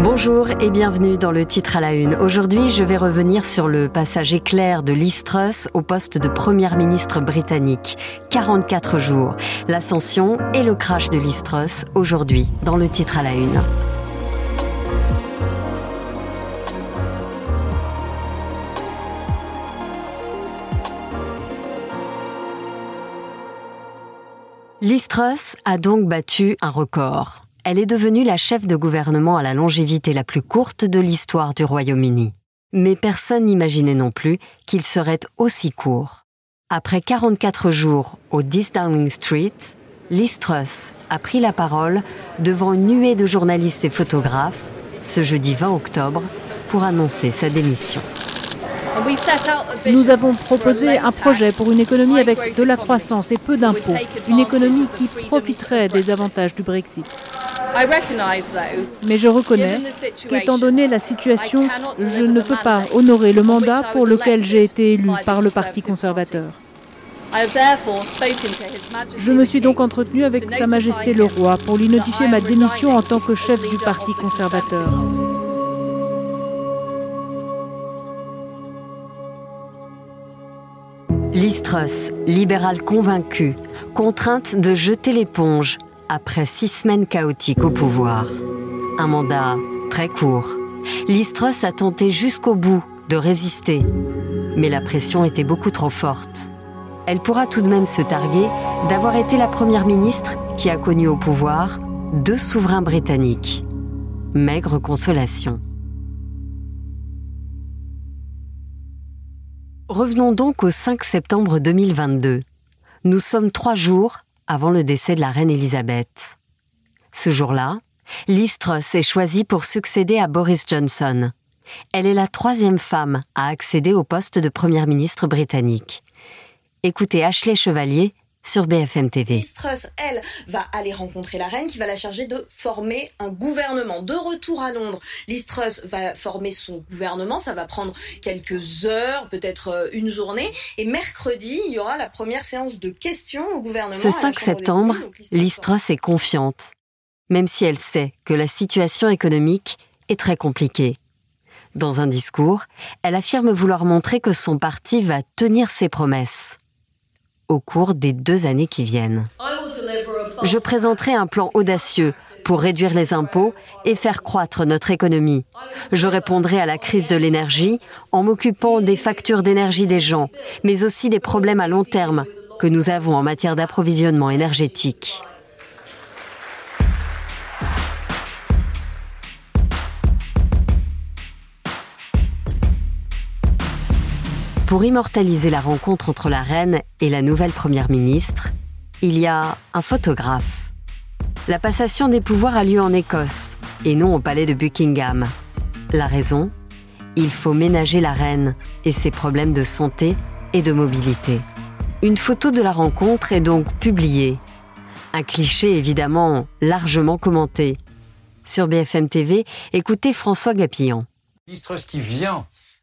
Bonjour et bienvenue dans le titre à la une. Aujourd'hui, je vais revenir sur le passage éclair de Liz au poste de première ministre britannique. 44 jours, l'ascension et le crash de Liz aujourd'hui dans le titre à la une. Liz a donc battu un record elle est devenue la chef de gouvernement à la longévité la plus courte de l'histoire du Royaume-Uni. Mais personne n'imaginait non plus qu'il serait aussi court. Après 44 jours au 10 Downing Street, Liz Truss a pris la parole devant une nuée de journalistes et photographes ce jeudi 20 octobre pour annoncer sa démission. Nous avons proposé un projet pour une économie avec de la croissance et peu d'impôts, une économie qui profiterait des avantages du Brexit. Mais je reconnais qu'étant donné la situation, je ne peux pas honorer le mandat pour lequel j'ai été élu par le Parti conservateur. Je me suis donc entretenu avec Sa Majesté le Roi pour lui notifier ma démission en tant que chef du Parti conservateur. Listros, libérale convaincue, contrainte de jeter l'éponge après six semaines chaotiques au pouvoir. Un mandat très court. Listros a tenté jusqu'au bout de résister, mais la pression était beaucoup trop forte. Elle pourra tout de même se targuer d'avoir été la première ministre qui a connu au pouvoir deux souverains britanniques. Maigre consolation. Revenons donc au 5 septembre 2022. Nous sommes trois jours avant le décès de la reine Elisabeth. Ce jour-là, Liz est choisie pour succéder à Boris Johnson. Elle est la troisième femme à accéder au poste de première ministre britannique. Écoutez Ashley Chevalier sur BFM TV. Liz Truss, elle, va aller rencontrer la reine qui va la charger de former un gouvernement. De retour à Londres, Liz Truss va former son gouvernement. Ça va prendre quelques heures, peut-être euh, une journée. Et mercredi, il y aura la première séance de questions au gouvernement. Ce 5 septembre, Liz Truss est confiante, même si elle sait que la situation économique est très compliquée. Dans un discours, elle affirme vouloir montrer que son parti va tenir ses promesses au cours des deux années qui viennent. Je présenterai un plan audacieux pour réduire les impôts et faire croître notre économie. Je répondrai à la crise de l'énergie en m'occupant des factures d'énergie des gens, mais aussi des problèmes à long terme que nous avons en matière d'approvisionnement énergétique. Pour immortaliser la rencontre entre la reine et la nouvelle première ministre, il y a un photographe. La passation des pouvoirs a lieu en Écosse et non au palais de Buckingham. La raison Il faut ménager la reine et ses problèmes de santé et de mobilité. Une photo de la rencontre est donc publiée. Un cliché évidemment largement commenté. Sur BFM TV, écoutez François Gapillon.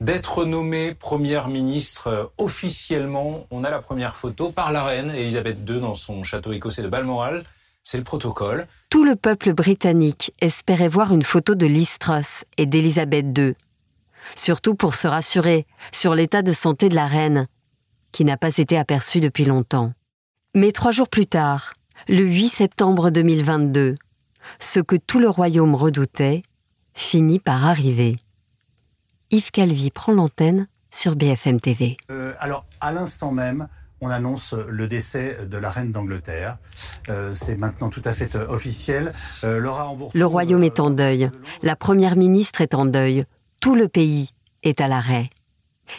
D'être nommée première ministre euh, officiellement. On a la première photo par la reine Elisabeth II dans son château écossais de Balmoral. C'est le protocole. Tout le peuple britannique espérait voir une photo de Liz Truss et d'Elisabeth II. Surtout pour se rassurer sur l'état de santé de la reine, qui n'a pas été aperçue depuis longtemps. Mais trois jours plus tard, le 8 septembre 2022, ce que tout le royaume redoutait finit par arriver. Yves Calvi prend l'antenne sur BFM TV. Euh, alors, à l'instant même, on annonce le décès de la reine d'Angleterre. Euh, c'est maintenant tout à fait euh, officiel. Le royaume est en deuil. La première ministre est en deuil. Tout le pays est à l'arrêt.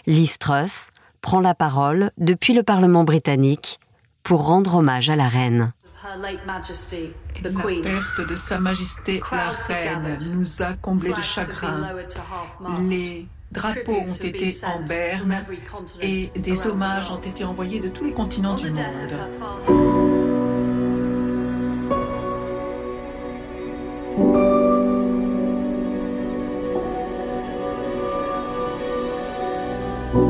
Liz Truss prend la parole depuis le Parlement britannique pour rendre hommage à la reine. La perte de Sa Majesté la Reine nous a comblés de chagrin. Les drapeaux ont été en berne et des hommages ont été envoyés de tous les continents du monde.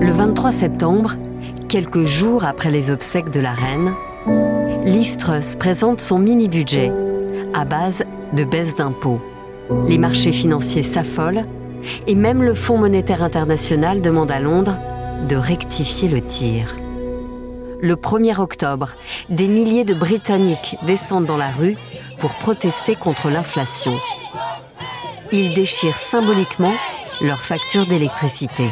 Le 23 septembre, quelques jours après les obsèques de la reine, Liz présente son mini-budget à base de baisse d'impôts. Les marchés financiers s'affolent et même le Fonds monétaire international demande à Londres de rectifier le tir. Le 1er octobre, des milliers de Britanniques descendent dans la rue pour protester contre l'inflation. Ils déchirent symboliquement leur facture d'électricité.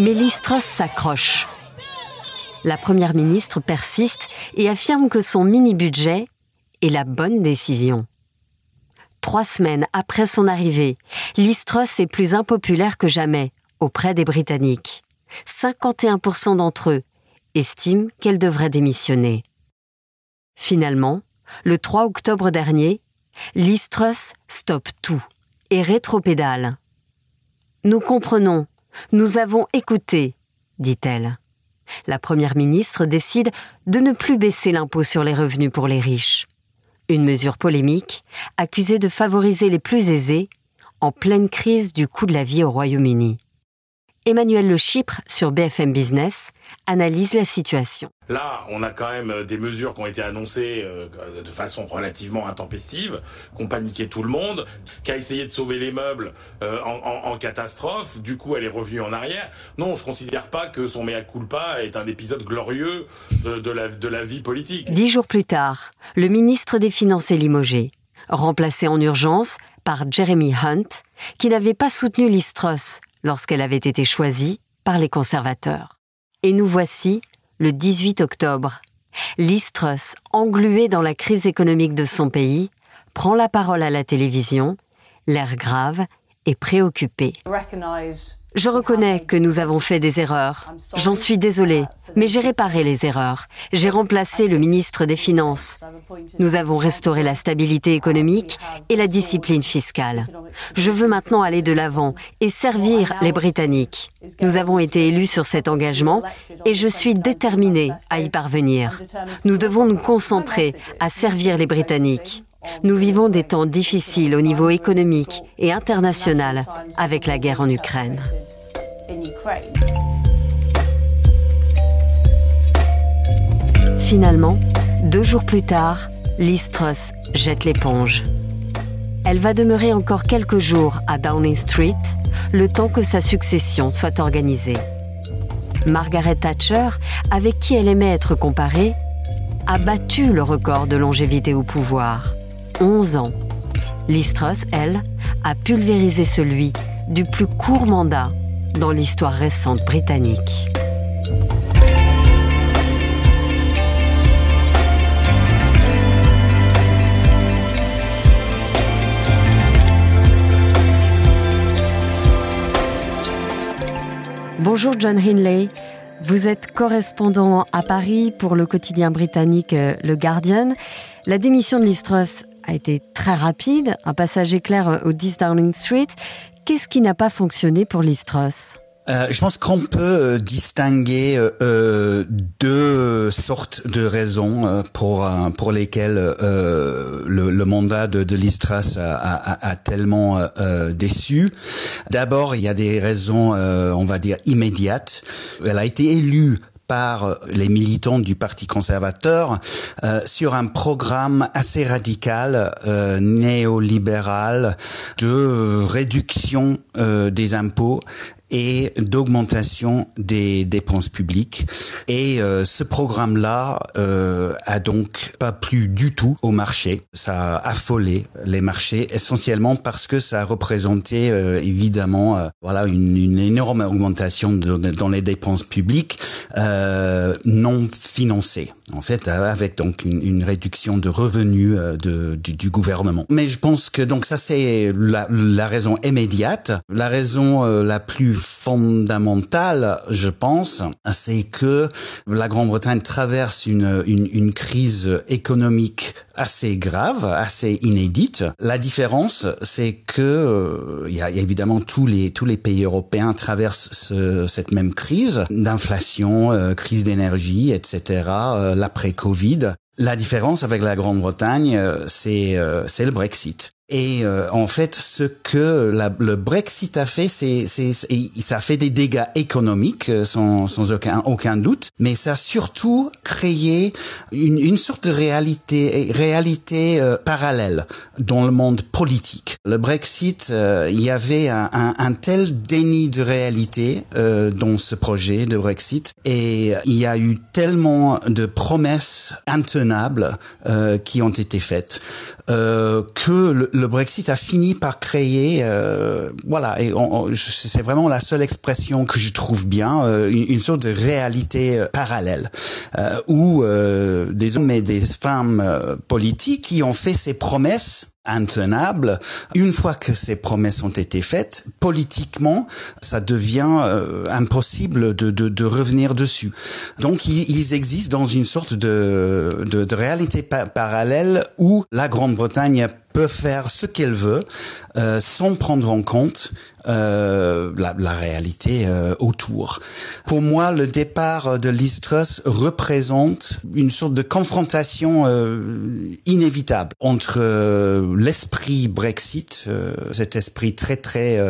Mais l'Istros s'accroche. La Première ministre persiste et affirme que son mini-budget est la bonne décision. Trois semaines après son arrivée, l'Istros est plus impopulaire que jamais auprès des Britanniques. 51% d'entre eux estiment qu'elle devrait démissionner. Finalement, le 3 octobre dernier, l'Istros stoppe tout et rétropédale. Nous comprenons, nous avons écouté, dit-elle. La Première ministre décide de ne plus baisser l'impôt sur les revenus pour les riches. Une mesure polémique, accusée de favoriser les plus aisés en pleine crise du coût de la vie au Royaume-Uni. Emmanuel Le Chypre sur BFM Business analyse la situation. Là, on a quand même euh, des mesures qui ont été annoncées euh, de façon relativement intempestive, qui ont paniqué tout le monde, qui a essayé de sauver les meubles euh, en, catastrophe. Du coup, elle est revenue en arrière. Non, je considère pas que son mea culpa est un épisode glorieux de, la, de la vie politique. Dix jours plus tard, le ministre des Finances est limogé, remplacé en urgence par Jeremy Hunt, qui n'avait pas soutenu l'Istros lorsqu'elle avait été choisie par les conservateurs. Et nous voici le 18 octobre. L'Istros, englué dans la crise économique de son pays, prend la parole à la télévision, l'air grave et préoccupé. Je reconnais que nous avons fait des erreurs. J'en suis désolée, mais j'ai réparé les erreurs. J'ai remplacé le ministre des Finances. Nous avons restauré la stabilité économique et la discipline fiscale. Je veux maintenant aller de l'avant et servir les Britanniques. Nous avons été élus sur cet engagement et je suis déterminée à y parvenir. Nous devons nous concentrer à servir les Britanniques. Nous vivons des temps difficiles au niveau économique et international avec la guerre en Ukraine. Finalement, deux jours plus tard, Listros jette l'éponge. Elle va demeurer encore quelques jours à Downing Street, le temps que sa succession soit organisée. Margaret Thatcher, avec qui elle aimait être comparée, a battu le record de longévité au pouvoir. 11 ans. Listros, elle, a pulvérisé celui du plus court mandat dans l'histoire récente britannique. Bonjour John Hinley. Vous êtes correspondant à Paris pour le quotidien britannique euh, Le Guardian. La démission de Listros a été très rapide, un passage éclair euh, au 10 Downing Street. Qu'est-ce qui n'a pas fonctionné pour Listros euh, je pense qu'on peut euh, distinguer deux sortes de raisons pour pour lesquelles le, mandat de, de Listras a tellement déçu. D'abord, il y a des raisons, on va dire immédiates. Elle a été élue par les militants du Parti conservateur euh, sur un programme assez radical euh, néolibéral de réduction euh, des impôts et d'augmentation des dépenses publiques. Et euh, ce programme-là euh, a donc pas plu du tout au marché. Ça a affolé les marchés, essentiellement parce que ça a représenté euh, évidemment euh, voilà une, une, énorme augmentation de, dans les dépenses publiques non financées. En fait, avec donc une, une réduction de revenus de, du, du, gouvernement. Mais je pense que donc ça c'est la, la raison immédiate. La raison la plus fondamentale, je pense, c'est que la Grande-Bretagne traverse une, une, une, crise économique assez grave, assez inédite. La différence, c'est que euh, il y, a, évidemment tous les tous les pays européens traversent ce, cette même crise d'inflation, euh, crise d'énergie, etc. Euh, l'après Covid. La différence avec la Grande-Bretagne, c'est c'est le Brexit. Et euh, en fait, ce que la, le Brexit a fait, c'est, ça a fait des dégâts économiques euh, sans, sans aucun, aucun doute, mais ça a surtout créé une, une sorte de réalité, réalité euh, parallèle dans le monde politique. Le Brexit, il y avait un, un, un, tel déni de réalité dans ce projet de Brexit, et il y a eu tellement de promesses intenables qui ont été faites que le, le Brexit a fini par créer, euh, voilà, et c'est vraiment la seule expression que je trouve bien, euh, une, sorte de réalité euh, parallèle, où des hommes et des femmes politiques qui ont fait ces promesses intenable. Une fois que ces promesses ont été faites, politiquement, ça devient euh, impossible de, de, de, revenir dessus. Donc, ils, existent dans une sorte de, de, de réalité parallèle où la Grande-Bretagne peut faire ce qu'elle veut euh, sans prendre en compte euh, la, la, réalité euh, autour. Pour moi, le départ de Liz Truss représente une sorte de confrontation euh, inévitable entre euh, l'esprit Brexit, cet esprit très très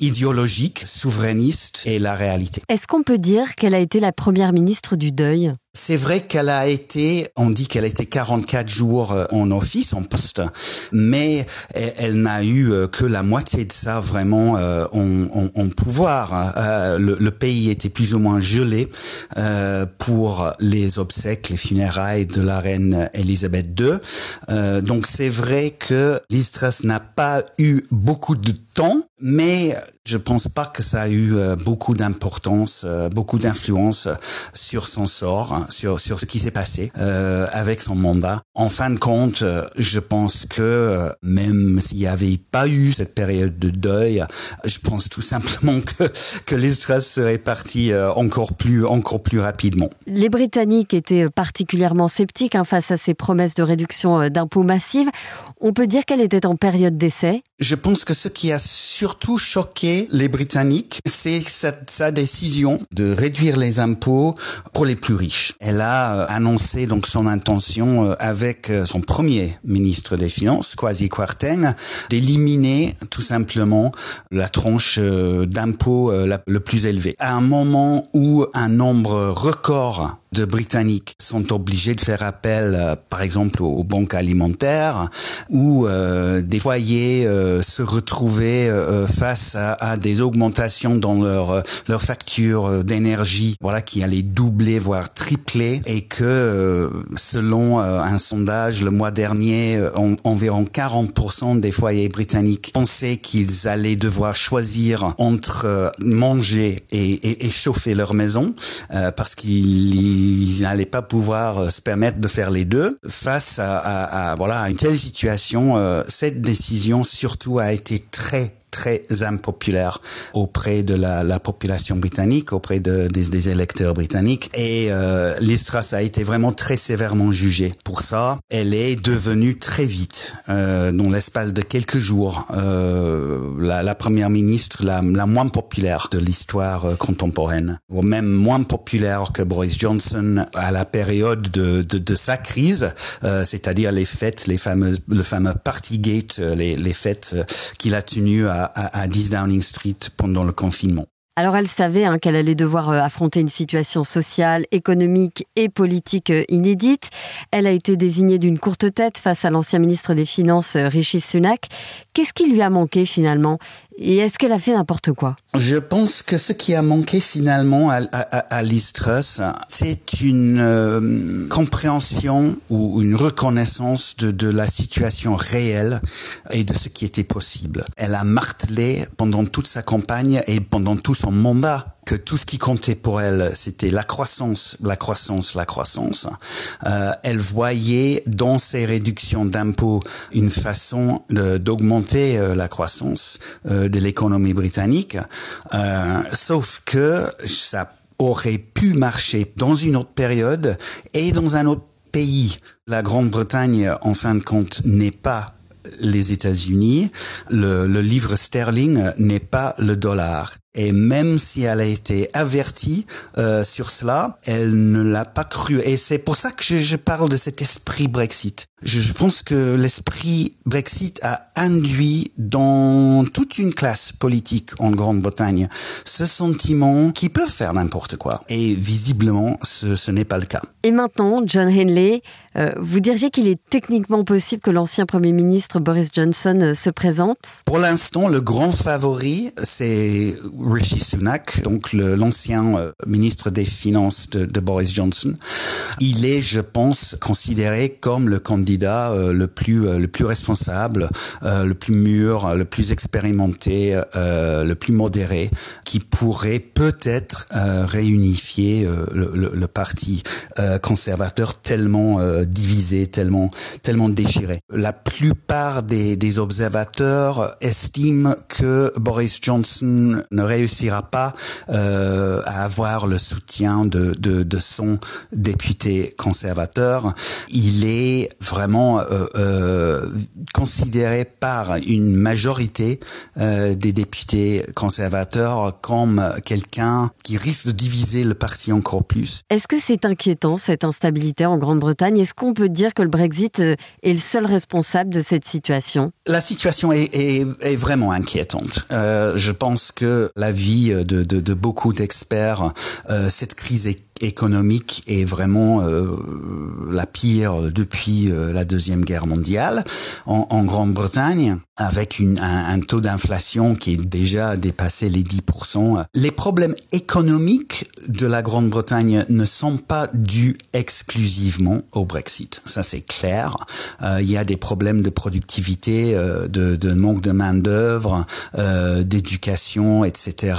idéologique, souverainiste, et la réalité. Est-ce qu'on peut dire qu'elle a été la première ministre du deuil? C'est vrai qu'elle a été, on dit qu'elle a été 44 jours euh, en office, en poste, mais elle, n'a eu euh, que la moitié de ça vraiment euh, pouvoir. le, pays était plus ou moins gelé pour les obsèques, les funérailles de la reine Elisabeth II. donc c'est vrai que Liz n'a pas eu beaucoup de temps, mais je pense pas que ça a eu beaucoup d'importance, beaucoup d'influence sur son sort sur, sur ce qui s'est passé euh, avec son mandat. En fin de compte, euh, je pense que euh, même s'il n'y avait pas eu cette période de deuil, je pense tout simplement que, que l'Israël serait parti euh, encore plus, encore plus rapidement. Les Britanniques étaient particulièrement sceptiques hein, face à ces promesses de réduction d'impôts massives. On peut dire qu'elle était en période d'essai. Je pense que ce qui a surtout choqué les Britanniques, c'est sa, décision de réduire les impôts pour les plus riches. Elle a euh, annoncé donc son intention euh, avec euh, son premier ministre des Finances, Kwasi Kwarteng, d'éliminer tout simplement la tranche d'impôt le plus élevée. À un moment où un nombre record de Britanniques sont obligés de faire appel, euh, par exemple, aux, banques alimentaires, ou euh, des foyers euh, se retrouver face à, des augmentations dans leur leur facture d'énergie, voilà, qui allait doubler voire tripler, et que selon un sondage le mois dernier, environ 40% des foyers britanniques pensaient qu'ils allaient devoir choisir entre manger et, et, chauffer leur maison parce qu'ils ils n'allaient pas pouvoir euh, se permettre de faire les deux face à, voilà une telle situation. Euh, cette décision surtout a été très très impopulaire auprès de la, la population britannique, auprès de, des, des, électeurs britanniques. Et euh, Listras a été vraiment très sévèrement jugée. Pour ça, elle est devenue très vite, euh, dans l'espace de quelques jours, euh, la, la, première ministre la, la moins populaire de l'histoire euh, contemporaine, ou même moins populaire que Boris Johnson à la période de, de, de sa crise, euh, c'est-à-dire les fêtes, les fameuses, le fameux Partygate, euh, les, les fêtes qu'il a tenues à à, 10 Downing Street pendant le confinement. Alors elle savait hein, qu'elle allait devoir euh, affronter une situation sociale, économique et politique euh, inédite. Elle a été désignée d'une courte tête face à l'ancien ministre des Finances euh, Rishi Sunak. Qu'est-ce qui lui a manqué finalement? Et est-ce qu'elle a fait n'importe quoi? Je pense que ce qui a manqué finalement à, à, à Liz Truss, c'est une euh, compréhension ou une reconnaissance de, de la situation réelle et de ce qui était possible. Elle a martelé pendant toute sa campagne et pendant tout son mandat que tout ce qui comptait pour elle, c'était la croissance, la croissance, la croissance. Euh, elle voyait dans ces réductions d'impôts une façon d'augmenter euh, la croissance euh, de l'économie britannique, euh, sauf que ça aurait pu marcher dans une autre période et dans un autre pays. La Grande-Bretagne, en fin de compte, n'est pas les États-Unis. Le, le livre sterling n'est pas le dollar. Et même si elle a été avertie euh, sur cela, elle ne l'a pas cru. Et c'est pour ça que je, je, parle de cet esprit Brexit. Je, je pense que l'esprit Brexit a induit dans toute une classe politique en Grande-Bretagne ce sentiment qu'ils peuvent faire n'importe quoi. Et visiblement, ce, ce n'est pas le cas. Et maintenant, John Henley, euh, vous diriez qu'il est techniquement possible que l'ancien Premier ministre Boris Johnson euh, se présente? Pour l'instant, le grand favori, c'est Rishi Sunak, donc l'ancien euh, ministre des Finances de, de, Boris Johnson. Il est, je pense, considéré comme le candidat le plus le plus responsable, le plus mûr, le plus expérimenté, le plus modéré, qui pourrait peut-être réunifier le, le, le, parti conservateur tellement divisé, tellement, tellement déchiré. La plupart des, des observateurs estiment que Boris Johnson ne réussira pas euh, à avoir le soutien de, de, de, son député conservateur. Il est vraiment euh, euh, considéré par une majorité des députés conservateurs comme quelqu'un qui risque de diviser le parti encore plus. Est-ce que c'est inquiétant cette instabilité en Grande-Bretagne? Est-ce qu'on peut dire que le Brexit est le seul responsable de cette situation? La situation est, est, est vraiment inquiétante. Je pense que la vie de, de, de beaucoup d'experts, euh, cette crise est économique est vraiment euh, la pire depuis euh, la deuxième guerre mondiale en, Grande-Bretagne avec un, taux d'inflation qui est déjà dépassé les 10%. Les problèmes économiques de la Grande-Bretagne ne sont pas dus exclusivement au Brexit. Ça c'est clair. Euh, il y a des problèmes de productivité, euh, de, de, manque de main d'œuvre, euh, d'éducation, etc.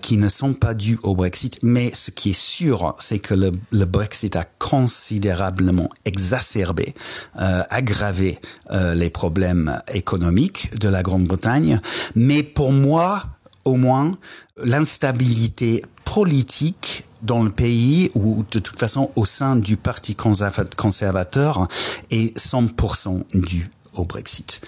qui ne sont pas dus au Brexit. Mais ce qui est sûr c'est que le, Brexit a considérablement exacerbé, euh, aggravé euh, les problèmes économiques de la Grande-Bretagne. Mais pour moi, au moins, l'instabilité politique dans le pays ou de toute façon au sein du parti conservateur est 100% due au Brexit.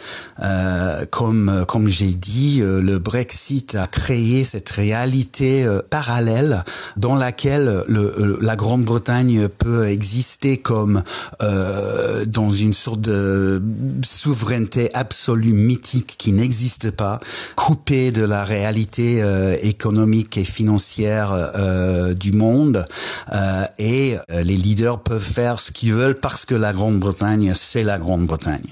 Euh, comme comme j'ai dit, euh, le Brexit a créé cette réalité euh, parallèle dans laquelle le, euh, la Grande-Bretagne peut exister comme euh, dans une sorte de souveraineté absolue mythique qui n'existe pas, coupée de la réalité euh, économique et financière du monde, et les leaders peuvent faire ce qu'ils veulent parce que la Grande-Bretagne, c'est la Grande-Bretagne.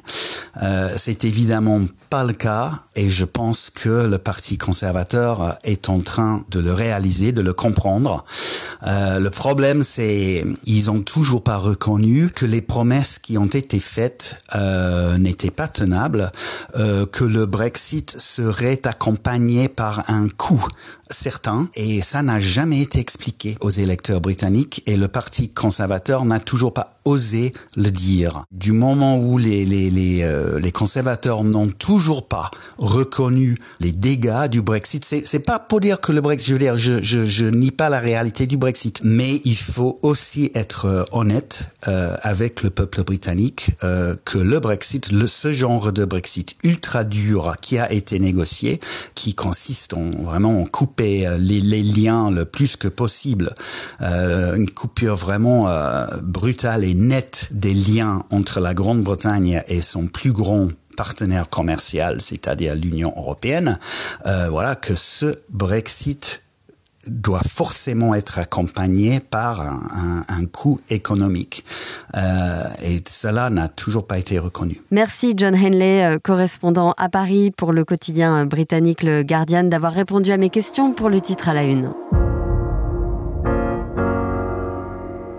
Euh, c'est évidemment pas le cas et je pense que le Parti conservateur est en train de le réaliser, de le comprendre. Euh, le problème, c'est ils ont toujours pas reconnu que les promesses qui ont été faites euh, n'étaient pas tenables, euh, que le Brexit serait accompagné par un coût certain et ça n'a jamais été expliqué aux électeurs britanniques et le Parti conservateur n'a toujours pas osé le dire. Du moment où les, les, les, euh, les conservateurs n'ont toujours pas reconnu les dégâts du Brexit, c'est, c'est pas pour dire que le Brexit, je veux dire, je, je, je nie pas la réalité du Brexit, mais il faut aussi être euh, honnête euh, avec le peuple britannique euh, que le Brexit, le, ce genre de Brexit ultra dur qui a été négocié, qui consiste en vraiment en couper les, les liens le plus que possible, euh, une coupure vraiment euh, brutale et nette des liens entre la Grande-Bretagne et son plus grand partenaire commercial, c'est-à-dire l'Union européenne, euh, voilà que ce Brexit doit forcément être accompagné par un, coût économique. Euh, et cela n'a toujours pas été reconnu. Merci John Henley, euh, correspondant à Paris pour le quotidien britannique Le Guardian, d'avoir répondu à mes questions pour le titre à la une.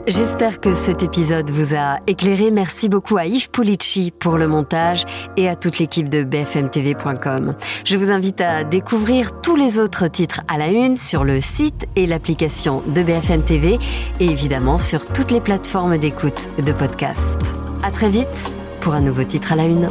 J'espère que cet épisode vous a éclairé. Merci beaucoup à Yves Pulici pour le montage et à toute l'équipe de bfmtv.com. Je vous invite à découvrir tous les autres titres à la une sur le site et l'application de BFM TV et évidemment sur toutes les plateformes d'écoute de podcast. À très vite pour un nouveau titre à la une.